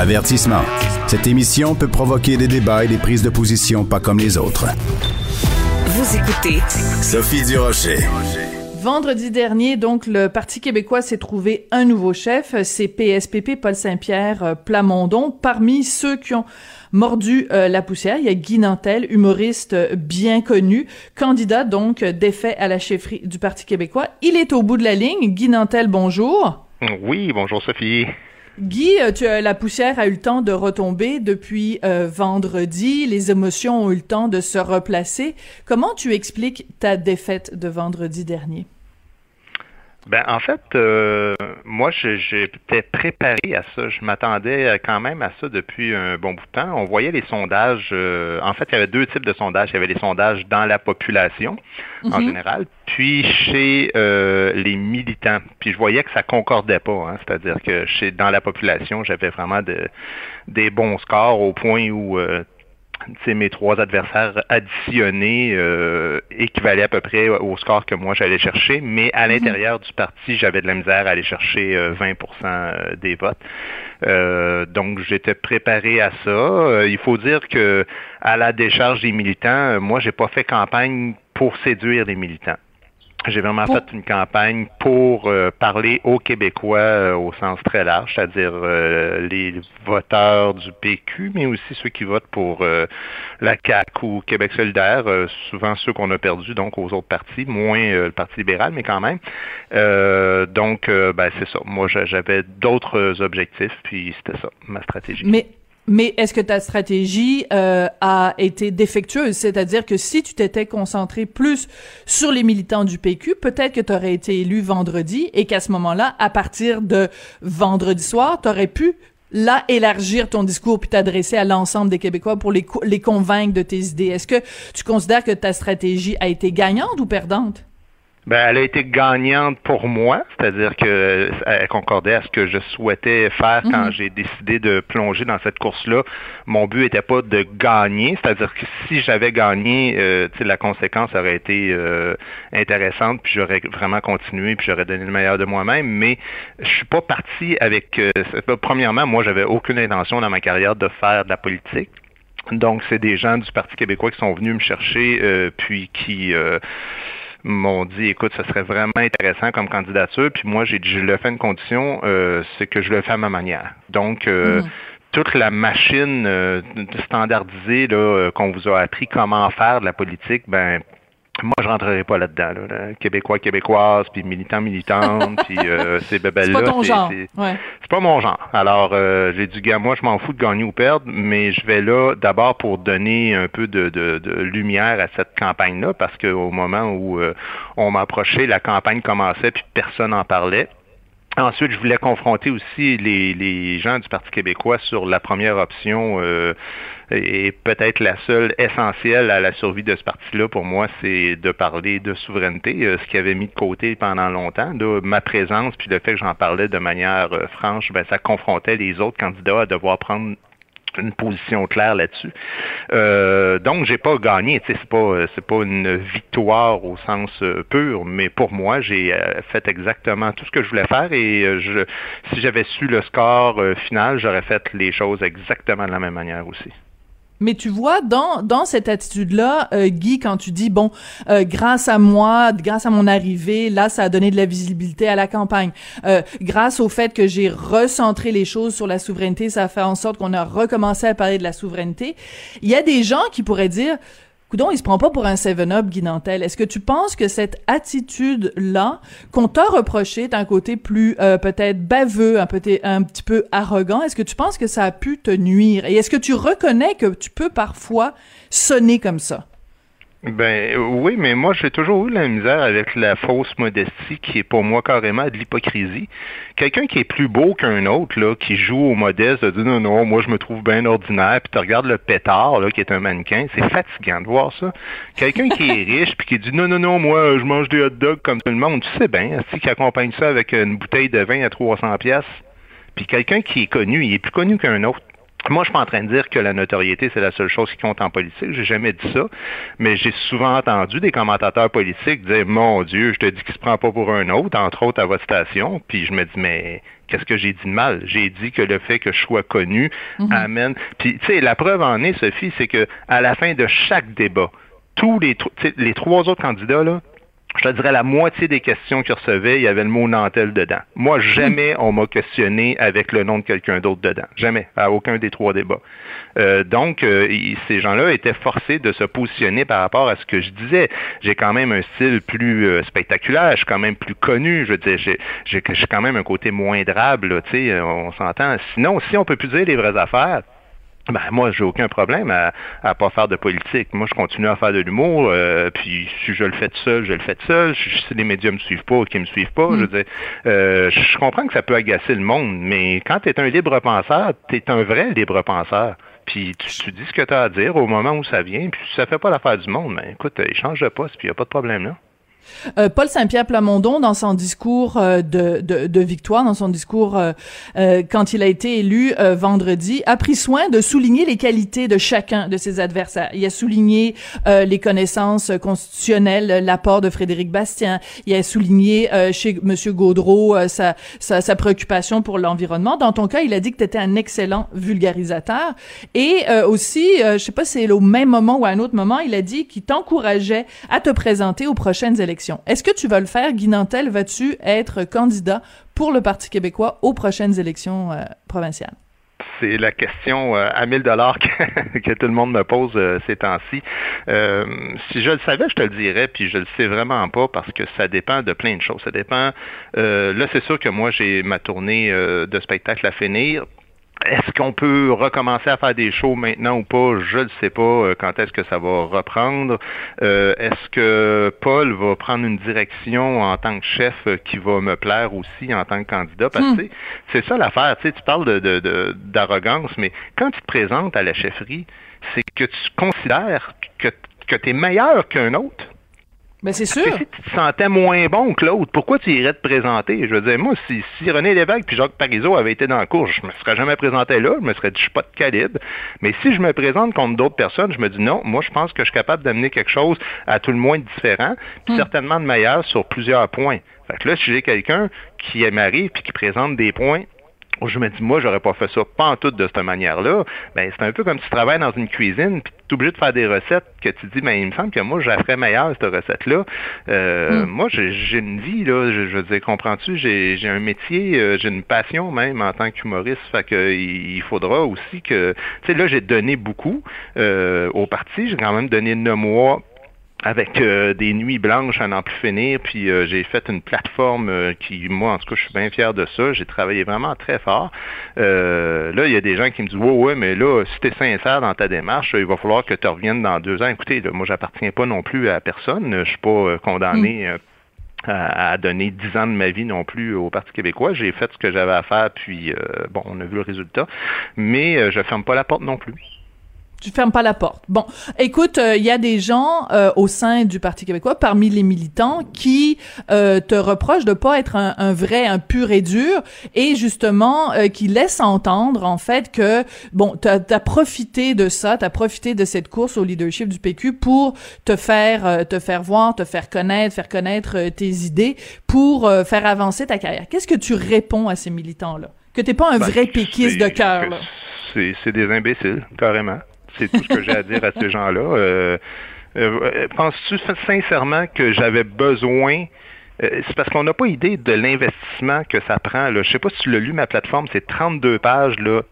Avertissement. Cette émission peut provoquer des débats et des prises de position pas comme les autres. Vous écoutez Sophie Durocher. Vendredi dernier, donc, le Parti québécois s'est trouvé un nouveau chef. C'est PSPP, Paul Saint-Pierre euh, Plamondon. Parmi ceux qui ont mordu euh, la poussière, il y a Guy Nantel, humoriste euh, bien connu, candidat donc défait à la chefferie du Parti québécois. Il est au bout de la ligne. Guy Nantel, bonjour. Oui, bonjour Sophie. Guy, tu, la poussière a eu le temps de retomber depuis vendredi. Les émotions ont eu le temps de se replacer. Comment tu expliques ta défaite de vendredi dernier? Ben en fait, euh, moi j'étais préparé à ça. Je m'attendais quand même à ça depuis un bon bout de temps. On voyait les sondages. Euh, en fait, il y avait deux types de sondages. Il y avait les sondages dans la population en mhm. général, puis chez euh, les militants. Puis je voyais que ça concordait pas. Hein. C'est-à-dire que chez dans la population, j'avais vraiment de, des bons scores au point où mes trois adversaires additionnés euh, équivalaient à peu près au score que moi j'allais chercher, mais à mhm. l'intérieur du parti, j'avais de la misère à aller chercher 20% euh, euh, des votes. Euh, donc j'étais préparé à ça. il faut dire que à la décharge des militants, moi j'ai pas fait campagne pour séduire les militants. J'ai vraiment fait une campagne pour euh, parler aux Québécois euh, au sens très large, c'est-à-dire euh, les voteurs du PQ, mais aussi ceux qui votent pour la CAQ ou Québec solidaire, souvent ceux qu'on a perdus donc aux autres partis, moins le Parti libéral, mais quand même. donc, ben, c'est ça. Moi, j'avais d'autres objectifs, puis c'était ça, ma stratégie. Mais mais est-ce que ta stratégie euh, a été défectueuse? C'est-à-dire que si tu t'étais concentré plus sur les militants du PQ, peut-être que tu aurais été élu vendredi et qu'à ce moment-là, à partir de vendredi soir, tu aurais pu là élargir ton discours puis t'adresser à l'ensemble des Québécois pour les, les convaincre de tes idées. Est-ce que tu considères que ta stratégie a été gagnante ou perdante? Ben, elle a été gagnante pour moi, c'est-à-dire que elle concordait à ce que je souhaitais faire quand mhm. j'ai décidé de plonger dans cette course-là. Mon but n'était pas de gagner, c'est-à-dire que si j'avais gagné, euh, la conséquence aurait été euh, intéressante, puis j'aurais vraiment continué, puis j'aurais donné le meilleur de moi-même. Mais je suis pas parti avec. Euh, premièrement, moi, j'avais aucune intention dans ma carrière de faire de la politique. Donc, c'est des gens du Parti québécois qui sont venus me chercher, euh, puis qui m'ont dit écoute, ça serait vraiment intéressant comme candidature. Puis moi, j'ai dit je le fais une condition, euh, c'est que je le fais à ma manière. Donc euh, mhm. toute la machine euh, standardisée là, qu'on vous a appris comment faire de la politique, ben moi, je rentrerai pas là-dedans. Là, Québécois, québécoise, puis militant, militante, puis euh, ces bébelles-là. C'est pas ton genre. C'est pas mon genre. Alors, euh, j'ai dit, gars, moi, je m'en fous de gagner ou perdre, mais je vais là d'abord pour donner un peu de, de, de lumière à cette campagne-là, parce qu'au moment où euh, on m'approchait, la campagne commençait, puis personne n'en parlait. Ensuite, je voulais confronter aussi les, les, gens du Parti québécois sur la première option euh, et peut-être la seule essentielle à la survie de ce parti-là pour moi, c'est de parler de souveraineté, euh, ce qui avait mis de côté pendant longtemps. De ma présence puis le fait que j'en parlais de manière euh, franche, ben, ça confrontait les autres candidats à devoir prendre une position claire là-dessus. Euh, donc j'ai pas gagné, c'est pas c'est pas une victoire au sens euh, pur, mais pour moi j'ai euh, fait exactement tout ce que je voulais faire et euh, je, si j'avais su le score final, j'aurais fait les choses exactement de la même manière aussi. Mais tu vois, dans, dans cette attitude-là, euh, Guy, quand tu dis, bon, euh, grâce à moi, grâce à mon arrivée, là, ça a donné de la visibilité à la campagne. Euh, grâce au fait que j'ai recentré les choses sur la souveraineté, ça a fait en sorte qu'on a recommencé à parler de la souveraineté. Il y a des gens qui pourraient dire, Coudon, il se prend pas pour un Seven-Up, Guy Nantel. Est-ce que tu penses que cette attitude-là, qu'on t'a reproché d'un côté plus euh, peut-être baveux, un, peu, un petit peu arrogant, est-ce que tu penses que ça a pu te nuire? Et est-ce que tu reconnais que tu peux parfois sonner comme ça? Ben oui, mais moi j'ai toujours eu la misère avec la fausse modestie qui est pour moi carrément de l'hypocrisie. Quelqu'un qui est plus beau qu'un autre, là, qui joue au modeste, de dire non, non, moi je me trouve bien ordinaire, puis tu regardes le pétard, là, qui est un mannequin, c'est fatigant de voir ça. Quelqu'un qui est riche, puis qui dit non, non, non, moi je mange des hot dogs comme tout le monde, tu sais bien, si qui accompagne ça avec une bouteille de vin à 300 pièces. Puis quelqu'un qui est connu, il est plus connu qu'un autre. Moi, je suis pas en train de dire que la notoriété, c'est la seule chose qui compte en politique. J'ai jamais dit ça. Mais j'ai souvent entendu des commentateurs politiques dire, mon Dieu, je te dis qu'il se prend pas pour un autre, entre autres à votre station. Puis je me dis, mais qu'est-ce que j'ai dit de mal? J'ai dit que le fait que je sois connu mhm. amène. Puis, tu sais, la preuve en est, Sophie, c'est que à la fin de chaque débat, tous les, les trois autres candidats, là, je te dirais la moitié des questions qu'ils recevaient, il y avait le mot Nantel dedans. Moi, jamais on m'a questionné avec le nom de quelqu'un d'autre dedans. Jamais, à aucun des trois débats. Euh, donc, euh, ces gens-là étaient forcés de se positionner par rapport à ce que je disais. J'ai quand même un style plus euh, spectaculaire, je suis quand même plus connu, je veux dire, j'ai quand même un côté moindrable, tu sais, on s'entend. Sinon, si on peut plus dire les vraies affaires, ben, moi, j'ai aucun problème à, à pas faire de politique. Moi, je continue à faire de l'humour, euh, puis si je le fais tout seul, je le fais tout seul. Si les médias me suivent pas ou qu'ils me suivent pas, je hmm. veux dire, euh, je comprends que ça peut agacer le monde, mais quand tu es un libre penseur, tu es un vrai libre penseur. Puis tu, dis ce que tu as à dire au moment où ça vient, puis ça fait pas l'affaire du monde, ben écoute, échange de poste, puis il n'y a pas de problème là. Euh, Paul Saint-Pierre Plamondon, dans son discours euh, de, de, de, victoire, dans son discours euh, quand il a été élu vendredi, a pris soin de souligner les qualités de chacun de ses adversaires. Il a souligné les connaissances constitutionnelles, l'apport de Frédéric Bastien. Il a souligné chez Monsieur Gaudreau sa, sa, sa, préoccupation pour l'environnement. Dans ton cas, il a dit que tu étais un excellent vulgarisateur. Et aussi, je sais pas si c'est au même moment ou à un autre moment, il a dit qu'il t'encourageait à te présenter aux prochaines élections est-ce que tu vas le faire, Guy Nantel? Vas-tu être candidat pour le Parti québécois aux prochaines élections euh, provinciales? c'est la question euh, à 1000 dollars que, tout le monde me pose euh, ces temps-ci. si je le savais, je te le dirais, puis je le sais vraiment pas parce que ça dépend de plein de choses. Ça dépend. là, c'est sûr que moi, j'ai ma tournée de spectacle à finir. Est-ce qu'on peut recommencer à faire des shows maintenant ou pas? Je ne sais pas euh, quand est-ce que ça va reprendre. Euh, est-ce que Paul va prendre une direction en tant que chef euh, qui va me plaire aussi en tant que candidat? Parce que hmm. c'est ça l'affaire. Tu parles de, d'arrogance, mais quand tu te présentes à la chefferie, c'est que tu considères que, que tu es meilleur qu'un autre. Mais c'est sûr. Si tu te sentais moins bon que l'autre, pourquoi tu irais te présenter? Je veux dire, moi, si, si René Lévesque puis Jacques Parizeau avaient été dans la course, je me serais jamais présenté là, je me serais dit, je suis pas de calibre. Mais si je me présente contre d'autres personnes, je me dis non, moi, je pense que je suis capable d'amener quelque chose à tout le moins différent, puis hmm. certainement de meilleur sur plusieurs points. Fait que là, si j'ai quelqu'un qui m'arrive puis qui présente des points je me dis, moi, j'aurais pas fait ça pas en tout de cette manière-là. Ben, c'est un peu comme si tu travailles dans une cuisine, puis es obligé de faire des recettes que tu dis, ben, il me semble que moi, je la ferais meilleure, cette recette-là. Euh, hmm. Moi, j'ai une vie, là, je, veux dire, comprends-tu, j'ai un métier, euh, j'ai une passion même en tant qu'humoriste, fait que il faudra aussi que, tu sais, là, j'ai donné beaucoup euh, au parti, j'ai quand même donné neuf mois avec euh, des nuits blanches à n'en plus finir, puis euh, j'ai fait une plateforme euh, qui, moi, en tout cas, je suis bien fier de ça. J'ai travaillé vraiment très fort. là, il y a des gens qui me disent, ouais, ouais, mais là, si tu es sincère dans ta démarche, il va falloir que tu reviennes dans deux ans. Écoutez, là, moi, j'appartiens pas non plus à personne. Je suis pas condamné. Mm. À, donner dix ans de ma vie non plus au Parti québécois. J'ai fait ce que j'avais à faire, puis bon, on a vu le résultat. Mais je ferme pas la porte non plus tu fermes pas la porte. Bon, écoute, il euh, y a des gens euh, au sein du Parti québécois, parmi les militants, qui euh, te reprochent de pas être un, un, vrai, un pur et dur, et justement qui laissent entendre en fait que bon, t'as as profité de ça, t'as profité de cette course au leadership du PQ pour te faire, te faire voir, te faire connaître, faire connaître tes idées, pour faire avancer ta carrière. Qu'est-ce que tu réponds à ces militants-là? Que t'es pas un ben, vrai péquiste de cœur là C'est des imbéciles, carrément. C'est tout ce que j'ai à dire à ces gens-là. Euh, euh, penses-tu sincèrement que j'avais besoin euh, c'est parce qu'on n'a pas idée de l'investissement que ça prend. Je sais pas si tu l'as lu, ma plateforme, c'est 32 pages là,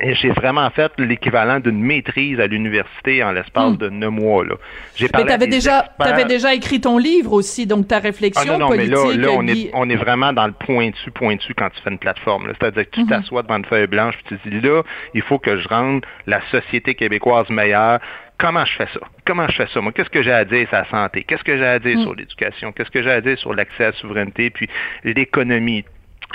et j'ai vraiment fait l'équivalent d'une maîtrise à l'université en l'espace hmm. de neuf mois. Là. J'ai mais t'avais déjà, avais déjà écrit ton livre aussi, donc ta réflexion ah non, non, politique. Mais là, là on, est, on est vraiment dans le pointu, pointu quand tu fais une plateforme. C'est-à-dire que tu mhm. t'assois devant une feuille blanche et tu dis là, il faut que je rende la société québécoise meilleure comment je fais ça? Comment je fais ça? Moi, qu'est-ce que j'ai à dire sur la santé? Qu'est-ce que j'ai à dire hmm. sur l'éducation? Qu'est-ce que j'ai à dire sur l'accès à la souveraineté? Puis l'économie,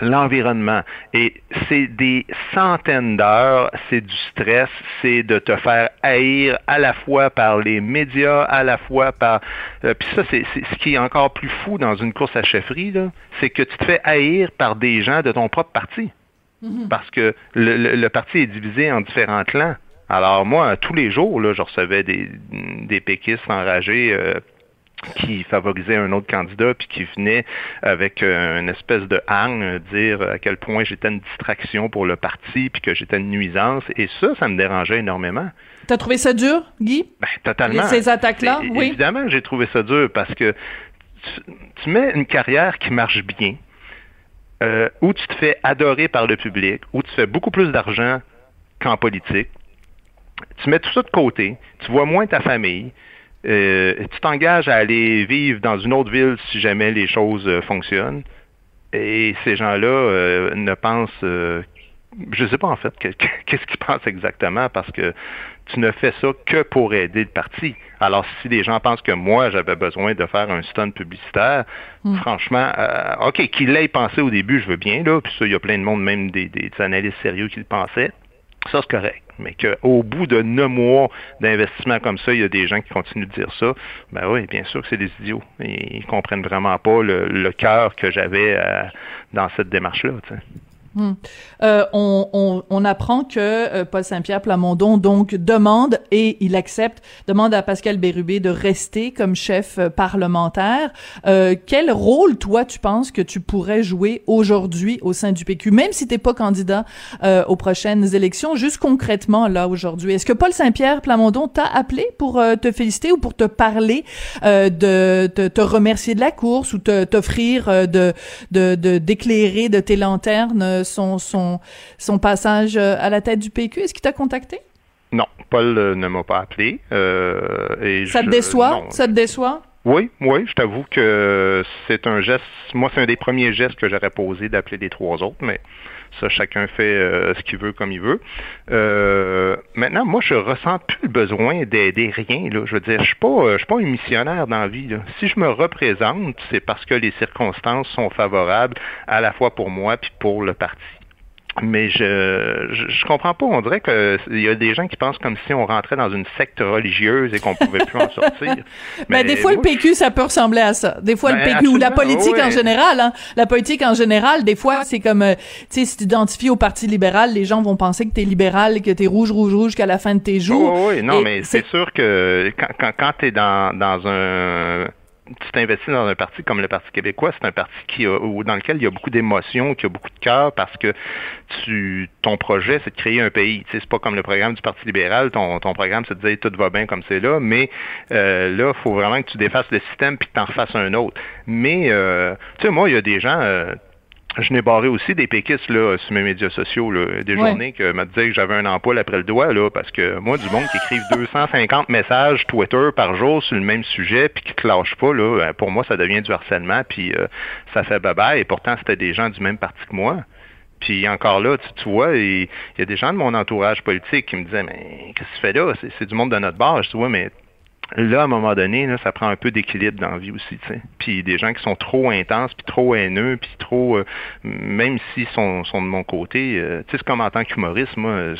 l'environnement. Et c'est des centaines d'heures, c'est du stress, c'est de te faire haïr à la fois par les médias, à la fois par... Euh, puis ça, c'est ce qui est encore plus fou dans une course à chefferie, c'est que tu te fais haïr par des gens de ton propre parti. Mhm. Parce que le, parti est divisé en différents clans. Alors moi, tous les jours, là, je recevais des, des péquistes enragés euh, qui favorisaient un autre candidat, puis qui venaient avec euh, une espèce de hang, dire à quel point j'étais une distraction pour le parti, puis que j'étais une nuisance. Et ça, ça me dérangeait énormément. T'as trouvé ça dur, Guy? Ben, totalement. Ces attaques-là, oui. Évidemment, j'ai trouvé ça dur parce que tu mets une carrière qui marche bien, euh, où tu te fais adorer par le public, où tu fais beaucoup plus d'argent qu'en politique. Tu mets tout ça de côté, tu vois moins ta famille, euh, tu t'engages à aller vivre dans une autre ville si jamais les choses euh, fonctionnent. Et ces gens-là ne pensent, je ne sais pas en fait qu'est-ce qu'ils pensent exactement parce que tu ne fais ça que pour aider le parti. Alors, si les gens pensent que moi, j'avais besoin de faire un stun publicitaire, hmm. franchement, euh, OK, qu'il l'ait pensé au début, je veux bien, là, puis ça, il y a plein de monde, même des, des analystes sérieux qui le pensaient. Ça, c'est correct. Mais qu'au bout de neuf mois d'investissement comme ça, il y a des gens qui continuent de dire ça, ben oui, bien sûr que c'est des idiots. Ils comprennent vraiment pas le, cœur que j'avais euh, dans cette démarche-là. Hmm. Euh, on, apprend que euh, Paul Saint-Pierre Plamondon donc demande et il accepte, demande à Pascal Bérubé de rester comme chef euh, parlementaire. Quel rôle toi tu penses que tu pourrais jouer aujourd'hui au sein du PQ, même si t'es pas candidat aux prochaines élections, juste concrètement là aujourd'hui? Est-ce que Paul Saint-Pierre Plamondon t'a appelé pour te féliciter ou pour te parler de te, remercier de la course ou t'offrir de de d'éclairer de tes lanternes son, son, son passage euh, à la tête du PQ. Est-ce qu'il t'a contacté? Non, Paul euh, ne m'a pas appelé. Euh, et ça te déçoit? Ça te déçoit? Oui, oui, je t'avoue que c'est un geste, moi c'est un des premiers gestes que j'aurais posé d'appeler les trois autres, mais ça, chacun fait euh, ce qu'il veut comme il veut. Euh, maintenant, moi, je ressens plus le besoin d'aider rien. Là. Je veux dire, je suis pas, euh, je suis pas un missionnaire dans la vie. Si je me représente, c'est parce que les circonstances sont favorables à la fois pour moi puis pour le parti. Mais je, je, comprends pas. On dirait qu'il y a des gens qui pensent comme si on rentrait dans une secte religieuse et qu'on pouvait plus en sortir. Mais ben, des fois, le PQ, ça peut ressembler à ça. Des fois, le ben, PQ ou la politique en général. Hein. La politique en général, des fois, c'est comme, euh, tu sais, si tu t'identifies au Parti libéral, les gens vont penser que t'es libéral, que t'es rouge, rouge, rouge qu'à la fin de tes jours. oui, oui, non, mais c'est sûr que quand, quand, quand t'es dans, dans un tu t'investis dans un parti comme le Parti québécois, c'est un parti qui dans lequel il y a beaucoup d'émotions, qui a beaucoup de cœur, parce que tu, ton projet, c'est de créer un pays. Tu sais, c'est pas comme le programme du Parti libéral. Ton, ton programme, c'est de dire tout va bien comme c'est là, mais euh, là, il faut vraiment que tu défasses le système puis que tu en fasses un autre. Mais, euh, tu sais, moi, il y a des gens. Euh, je n'ai barré aussi des péquistes là, sur mes médias sociaux, là, des journées que me disaient que j'avais un emploi après le doigt, là, parce que moi, du monde qui écrivent 250 messages Twitter par jour sur le même sujet, puis qui te lâchent pas, là, ben, pour moi, ça devient du harcèlement, puis euh, ça fait baba, et pourtant, c'était des gens du même parti que moi. Puis encore là, tu, vois, il y a des gens de mon entourage politique qui me disaient, mais qu'est-ce que tu fais là? C'est du monde de notre bar. Je dis, ouais, mais là, à un moment donné, ça prend un peu d'équilibre dans la vie aussi, tu sais. Puis des gens qui sont trop intenses, puis trop haineux, puis trop, euh, même s'ils sont, sont de mon côté, euh, tu sais, c'est comme en tant qu'humoriste, moi,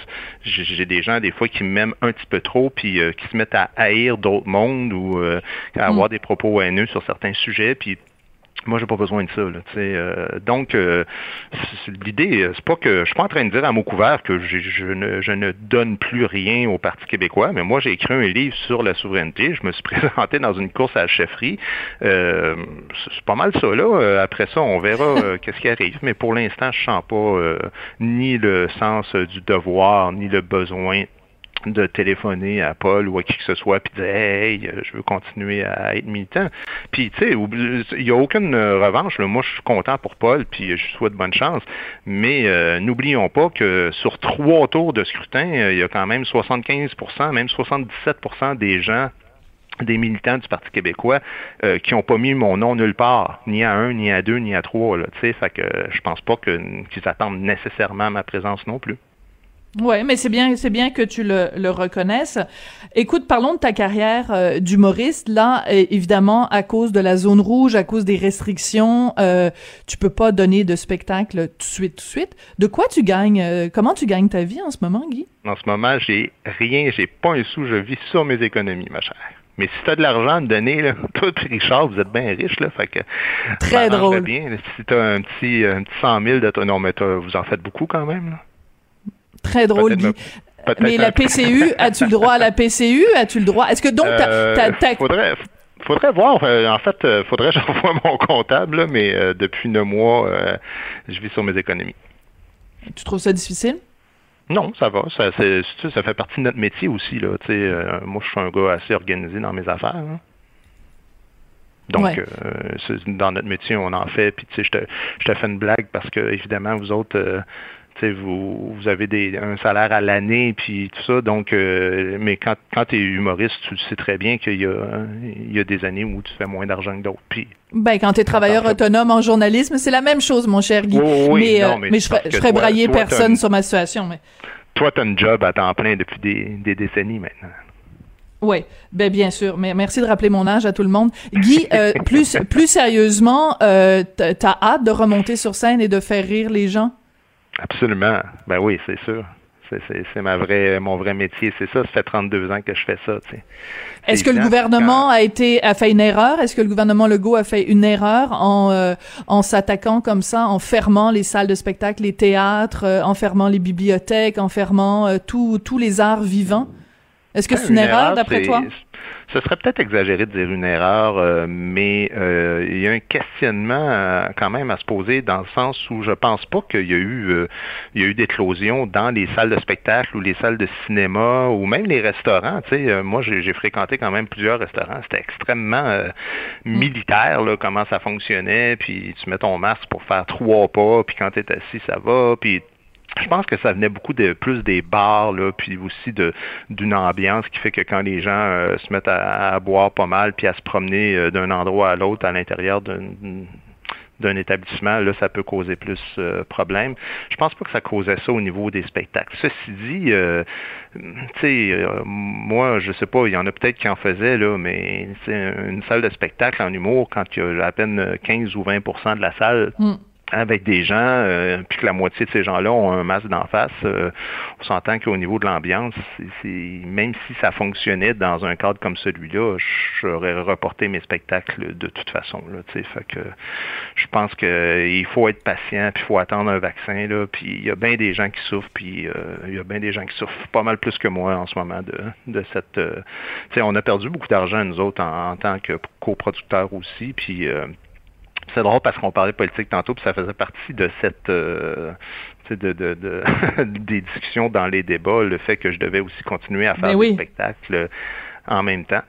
j'ai des gens des fois qui m'aiment un petit peu trop, puis euh, qui se mettent à haïr d'autres mondes ou à avoir mm. des propos haineux sur certains sujets, puis moi, j'ai pas besoin de ça. Là, euh, donc, euh, l'idée, c'est pas que je suis pas en train de dire à mot couvert que je, ne, je ne donne plus rien au Parti québécois, mais moi, j'ai écrit un livre sur la souveraineté. Je me suis présenté dans une course à la chefferie. Euh, c'est pas mal ça. Là. Après ça, on verra qu'est-ce qui arrive. Mais pour l'instant, je sens pas ni le sens du devoir, ni le besoin de téléphoner à Paul ou à qui que ce soit puis dire hey je veux continuer à être militant puis tu sais il n'y a aucune revanche là. moi je suis content pour Paul puis je souhaite bonne chance mais euh, n'oublions pas que sur trois tours de scrutin il y a quand même 75% même 77% des gens des militants du Parti québécois euh, qui n'ont pas mis mon nom nulle part, ni à un, ni à deux, ni à trois. Là, fait que je pense pas qu'ils attendent nécessairement ma présence non plus. Ouais, mais c'est bien, c'est bien que tu le, le, reconnaisses. Écoute, parlons de ta carrière euh, d'humoriste. Là, évidemment, à cause de la zone rouge, à cause des restrictions, euh, tu peux pas donner de spectacle tout de suite, tout de suite. De quoi tu gagnes euh, Comment tu gagnes ta vie en ce moment, Guy? En ce moment, j'ai rien, j'ai pas un sou. Je vis sur mes économies, ma chère. Mais si tu as de l'argent à me donner, là, toi Richard, vous êtes bien riches, là, fait que Très drôle. bien. Si tu as un petit, un petit 100 000 de non, mais vous en faites beaucoup quand même. Là. Très drôle. Mais la PCU, as-tu le droit à la PCU? As-tu le droit? Est-ce que donc, euh, Faudrait, faudrait voir. Euh, en fait, euh, faudrait que j'envoie mon comptable, mais depuis neuf mois, je vis sur mes économies. Tu trouves ça difficile? Non, ça va. Ça, ça fait partie de notre métier aussi. Là. moi, je suis un gars assez organisé dans mes affaires. Hein. Donc, dans notre métier, on en fait. Puis, tu sais, je te, je te fais une blague parce que, évidemment, vous autres, vous, vous avez des, un salaire à l'année, puis tout ça. Donc, euh, mais quand, quand tu es humoriste, tu sais très bien qu'il y y a des années où tu fais moins d'argent que d'autres. Puis, ben, quand tu es travailleur autonome en journalisme, c'est la même chose, mon cher Guy. Oui, mais, euh, mais, je, ferais, ferais brailler personne sur ma situation. Mais... Toi, tu as un job à temps plein depuis des, des décennies maintenant. Oui, ben bien sûr. Mais merci de rappeler mon âge à tout le monde. Guy, euh, plus plus sérieusement, euh, t'as hâte de remonter sur scène et de faire rire les gens? Absolument. Ben oui, c'est sûr. C'est ma vraie, mon vrai métier, c'est ça. Ça fait 32 ans que je fais ça. Est-ce que le gouvernement a été a fait une erreur? Est-ce que le gouvernement Legault a fait une erreur en euh, en s'attaquant comme ça, en fermant les salles de spectacle, les théâtres, euh, en fermant les bibliothèques, en fermant euh, tous les arts vivants? Est-ce que ben, c'est une, erreur d'après toi? Ce serait peut-être exagéré de dire une erreur, euh, mais euh, il y a un questionnement euh, quand même à se poser dans le sens où je pense pas qu'il y a eu il y a eu d'éclosion dans les salles de spectacle ou les salles de cinéma ou même les restaurants. Tu sais, moi j'ai fréquenté quand même plusieurs restaurants. C'était extrêmement mm. militaire là, comment ça fonctionnait. Puis tu mets ton masque pour faire trois pas, puis quand tu es assis ça va, puis je pense que ça venait beaucoup de plus des bars, là, puis aussi de d'une ambiance qui fait que quand les gens euh, se mettent à, boire pas mal, puis à se promener euh, d'un endroit à l'autre à l'intérieur d'un établissement, là, ça peut causer plus euh, problème. Je pense pas que ça causait ça au niveau des spectacles. Ceci dit, tu sais, moi, je sais pas, il y en a peut-être qui en faisaient, là, mais une salle de spectacle en humour, quand il y a à peine 15 ou 20% de la salle, mm avec des gens, euh, puis que la moitié de ces gens-là ont un masque d'en face, euh, on s'entend qu'au niveau de l'ambiance, même si ça fonctionnait dans un cadre comme celui-là, j'aurais reporté mes spectacles de toute façon. Là, fait que je pense qu'il faut être patient, puis il faut attendre un vaccin. Puis il y a bien des gens qui souffrent, puis euh, il y a bien des gens qui souffrent pas mal plus que moi en ce moment de, de cette. on a perdu beaucoup d'argent nous autres en, tant que coproducteurs aussi, puis c'est drôle parce qu'on parlait politique tantôt, puis ça faisait partie de cette euh, de, de, de des discussions dans les débats, le fait que je devais aussi continuer à faire des spectacles en même temps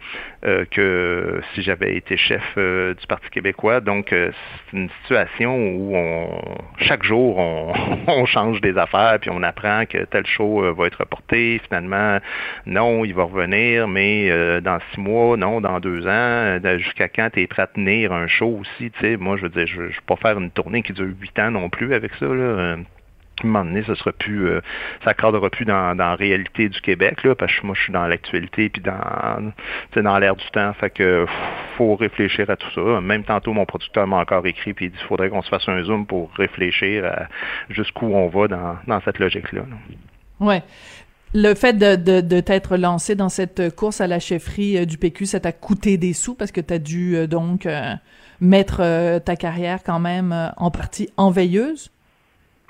euh, que si j'avais été chef euh, du Parti québécois. Donc, euh, c'est une situation où on, chaque jour, on, change des affaires, puis on apprend que tel show va être reporté. Finalement, non, il va revenir, mais dans six mois, non, dans deux ans, jusqu'à quand tu es prêt à tenir un show aussi, tu sais, moi, je veux dire, je ne vais pas faire une tournée qui dure huit ans non plus avec ça, là un moment donné, ça sera plus, euh, cadrera plus dans, la réalité du Québec, là, parce que moi, je suis dans l'actualité puis dans, dans l'air du temps. Fait que faut réfléchir à tout ça. Même tantôt, mon producteur m'a encore écrit puis il dit faudrait qu'on se fasse un zoom pour réfléchir à jusqu'où on va dans, cette logique-là. Ouais. Le fait de, t'être lancé dans cette course à la chefferie euh, du PQ, ça t'a coûté des sous parce que tu as dû euh, donc mettre ta carrière quand même en partie en veilleuse?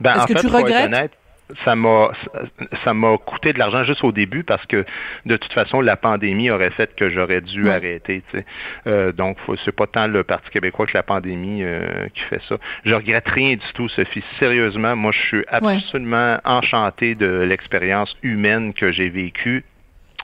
Ben, Est-ce que tu regrettes? ça m'a ça m'a coûté de l'argent juste au début parce que de toute façon la pandémie aurait fait que j'aurais dû arrêter. Tu sais. euh, donc c'est pas tant le Parti québécois que la pandémie euh, qui fait ça. Je regrette rien du tout, Sophie. Sérieusement, moi je suis absolument enchanté de l'expérience humaine que j'ai vécue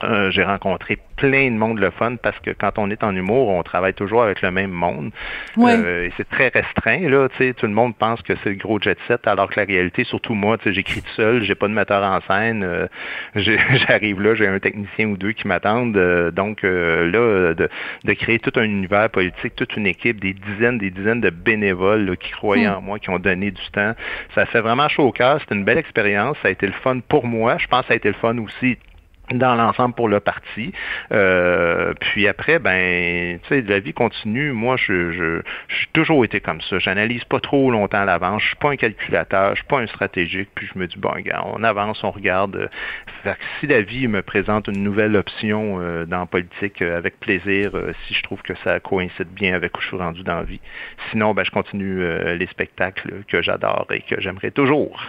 euh, j'ai rencontré plein de monde le fun parce que quand on est en humour, on travaille toujours avec le même monde. Euh, et c'est très restreint, là, tu sais, tout le monde pense que c'est le gros jet set, alors que la réalité, surtout moi, j'écris tout seul, j'ai pas de metteur en scène, euh, j'arrive là, j'ai un technicien ou deux qui m'attendent. donc là, de, de, créer tout un univers politique, toute une équipe, des dizaines, des dizaines de bénévoles qui croyaient hmm. en moi, qui ont donné du temps, ça fait vraiment chaud au cœur. C'était une belle expérience. Ça a été le fun pour moi. Je pense que ça a été le fun aussi dans l'ensemble pour le parti. Euh, puis après, ben, tu sais, la vie continue. Moi, je, je, j'ai toujours été comme ça. J'analyse pas trop longtemps à l'avance. Je suis pas un calculateur, je suis pas un stratégique. Puis je me dis, bon, on avance, on regarde. Fait que si la vie me présente une nouvelle option euh, dans politique, euh, avec plaisir, euh, si je trouve que ça coïncide bien avec où je suis rendu dans la vie. Sinon, ben, je continue les spectacles que j'adore et que j'aimerais toujours.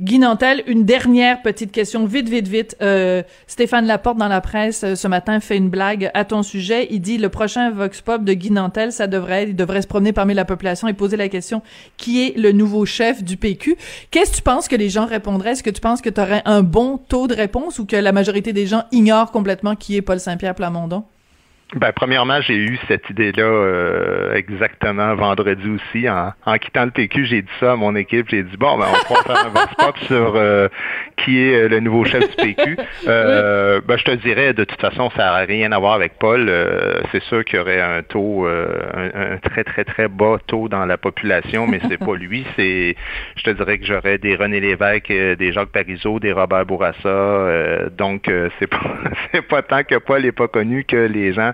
Guy Nantel, une dernière petite question, vite, vite, vite. Euh, Stéphane Laporte, dans la presse, euh, ce matin, fait une blague à ton sujet. Il dit, le prochain Vox Pop de Guy Nantel, ça devrait il devrait se promener parmi la population et poser la question, qui est le nouveau chef du PQ? Qu'est-ce que tu penses que les gens répondraient? Est-ce que tu penses que tu aurais un bon taux de réponse ou que la majorité des gens ignorent complètement qui est Paul Saint-Pierre Plamondon? Ben, premièrement, j'ai eu cette idée-là euh, exactement vendredi aussi. En, en, quittant le PQ, j'ai dit ça à mon équipe. J'ai dit, bon, ben, on va faire un vox sur euh, qui est euh, le nouveau chef du PQ. Euh, ben, je te dirais, de toute façon, ça n'a rien à voir avec Paul. c'est sûr qu'il y aurait un taux, un, un, très, très, très bas taux dans la population, mais c'est pas lui. C'est, je te dirais que j'aurais des René Lévesque, des Jacques Parizeau, des Robert Bourassa. donc, c'est pas, c'est pas tant que Paul n'est pas connu que les gens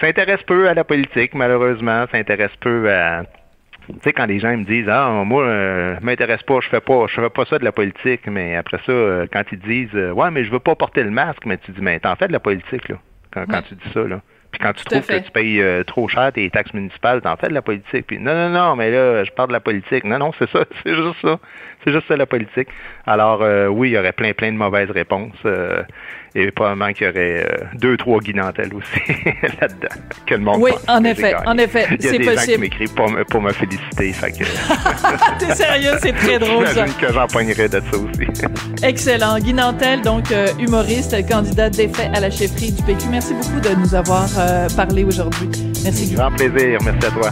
s'intéresse peu à la politique, malheureusement, s'intéresse peu à tu sais, quand les gens me disent Ah, moi, euh, m'intéresse pas, je fais pas, je fais pas ça de la politique, mais après ça, euh, quand ils disent euh, Ouais, mais je veux pas porter le masque, mais tu dis, mais t'en fais de la politique, là, quand, quand tu dis ça, là. Puis quand tu trouves que tu payes euh, trop cher tes taxes municipales, t'en fais de la politique. Puis non, non, non, mais là, je parle de la politique. Non, non, c'est ça, c'est juste ça. C'est juste ça la politique. Alors oui, il y aurait plein, plein de mauvaises réponses et probablement qu'il y aurait euh, deux, trois guinantelles aussi là-dedans. Que le monde oui, en effet, en effet, c'est possible. gens qui m'écrivent pour, pour, me féliciter. Fait que... T'es sérieux, c'est très drôle ça. que j'en pognerais de ça aussi. Excellent. Guinantel, donc euh, humoriste, candidat défait à la chefferie du PQ. Merci beaucoup de nous avoir euh, parlé aujourd'hui. Merci. Grand plaisir. Merci à toi.